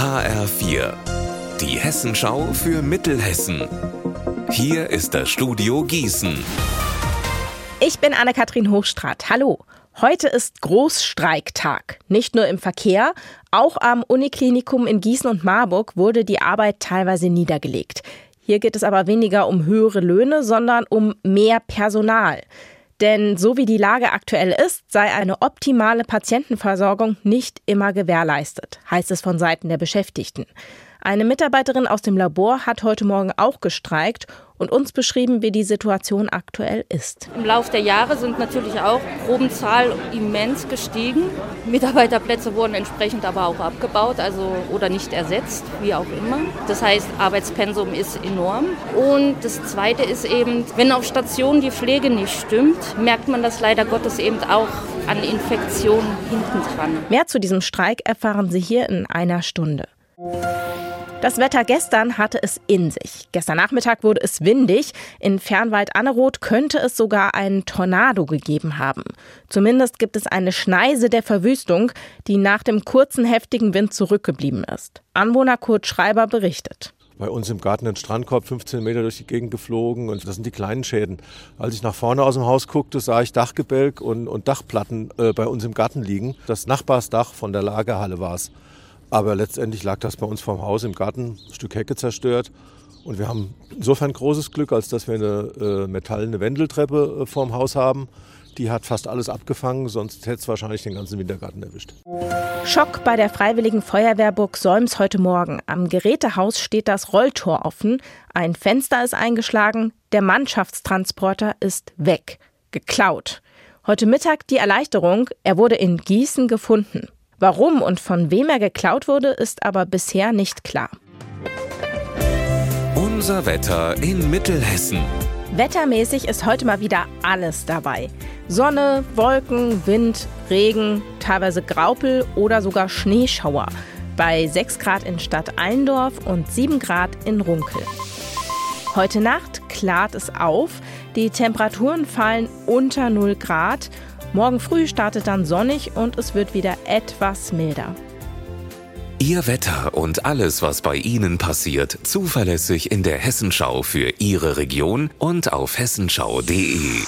HR4, die Hessenschau für Mittelhessen. Hier ist das Studio Gießen. Ich bin Anne-Kathrin Hochstrat. Hallo. Heute ist Großstreiktag. Nicht nur im Verkehr, auch am Uniklinikum in Gießen und Marburg wurde die Arbeit teilweise niedergelegt. Hier geht es aber weniger um höhere Löhne, sondern um mehr Personal. Denn so wie die Lage aktuell ist, sei eine optimale Patientenversorgung nicht immer gewährleistet, heißt es von Seiten der Beschäftigten. Eine Mitarbeiterin aus dem Labor hat heute Morgen auch gestreikt und uns beschrieben, wie die Situation aktuell ist. Im Laufe der Jahre sind natürlich auch Probenzahl immens gestiegen. Mitarbeiterplätze wurden entsprechend aber auch abgebaut, also oder nicht ersetzt, wie auch immer. Das heißt, Arbeitspensum ist enorm. Und das Zweite ist eben, wenn auf Stationen die Pflege nicht stimmt, merkt man das leider Gottes eben auch an Infektionen hinten dran. Mehr zu diesem Streik erfahren Sie hier in einer Stunde. Das Wetter gestern hatte es in sich. Gestern Nachmittag wurde es windig. In Fernwald-Anneroth könnte es sogar einen Tornado gegeben haben. Zumindest gibt es eine Schneise der Verwüstung, die nach dem kurzen heftigen Wind zurückgeblieben ist. Anwohner Kurt Schreiber berichtet bei uns im Garten ein Strandkorb 15 Meter durch die Gegend geflogen und das sind die kleinen Schäden. Als ich nach vorne aus dem Haus guckte, sah ich Dachgebälk und, und Dachplatten äh, bei uns im Garten liegen. Das Nachbarsdach von der Lagerhalle war es. Aber letztendlich lag das bei uns vorm Haus im Garten, ein Stück Hecke zerstört. Und wir haben insofern großes Glück, als dass wir eine äh, metallene Wendeltreppe äh, vorm Haus haben. Die hat fast alles abgefangen, sonst hätte es wahrscheinlich den ganzen Wintergarten erwischt. Schock bei der Freiwilligen Feuerwehrburg Solms heute Morgen. Am Gerätehaus steht das Rolltor offen, ein Fenster ist eingeschlagen, der Mannschaftstransporter ist weg, geklaut. Heute Mittag die Erleichterung, er wurde in Gießen gefunden. Warum und von wem er geklaut wurde, ist aber bisher nicht klar. Unser Wetter in Mittelhessen. Wettermäßig ist heute mal wieder alles dabei. Sonne, Wolken, Wind, Regen, teilweise Graupel oder sogar Schneeschauer. Bei 6 Grad in Stadt Allendorf und 7 Grad in Runkel. Heute Nacht klart es auf, die Temperaturen fallen unter 0 Grad Morgen früh startet dann sonnig und es wird wieder etwas milder. Ihr Wetter und alles, was bei Ihnen passiert, zuverlässig in der Hessenschau für Ihre Region und auf hessenschau.de.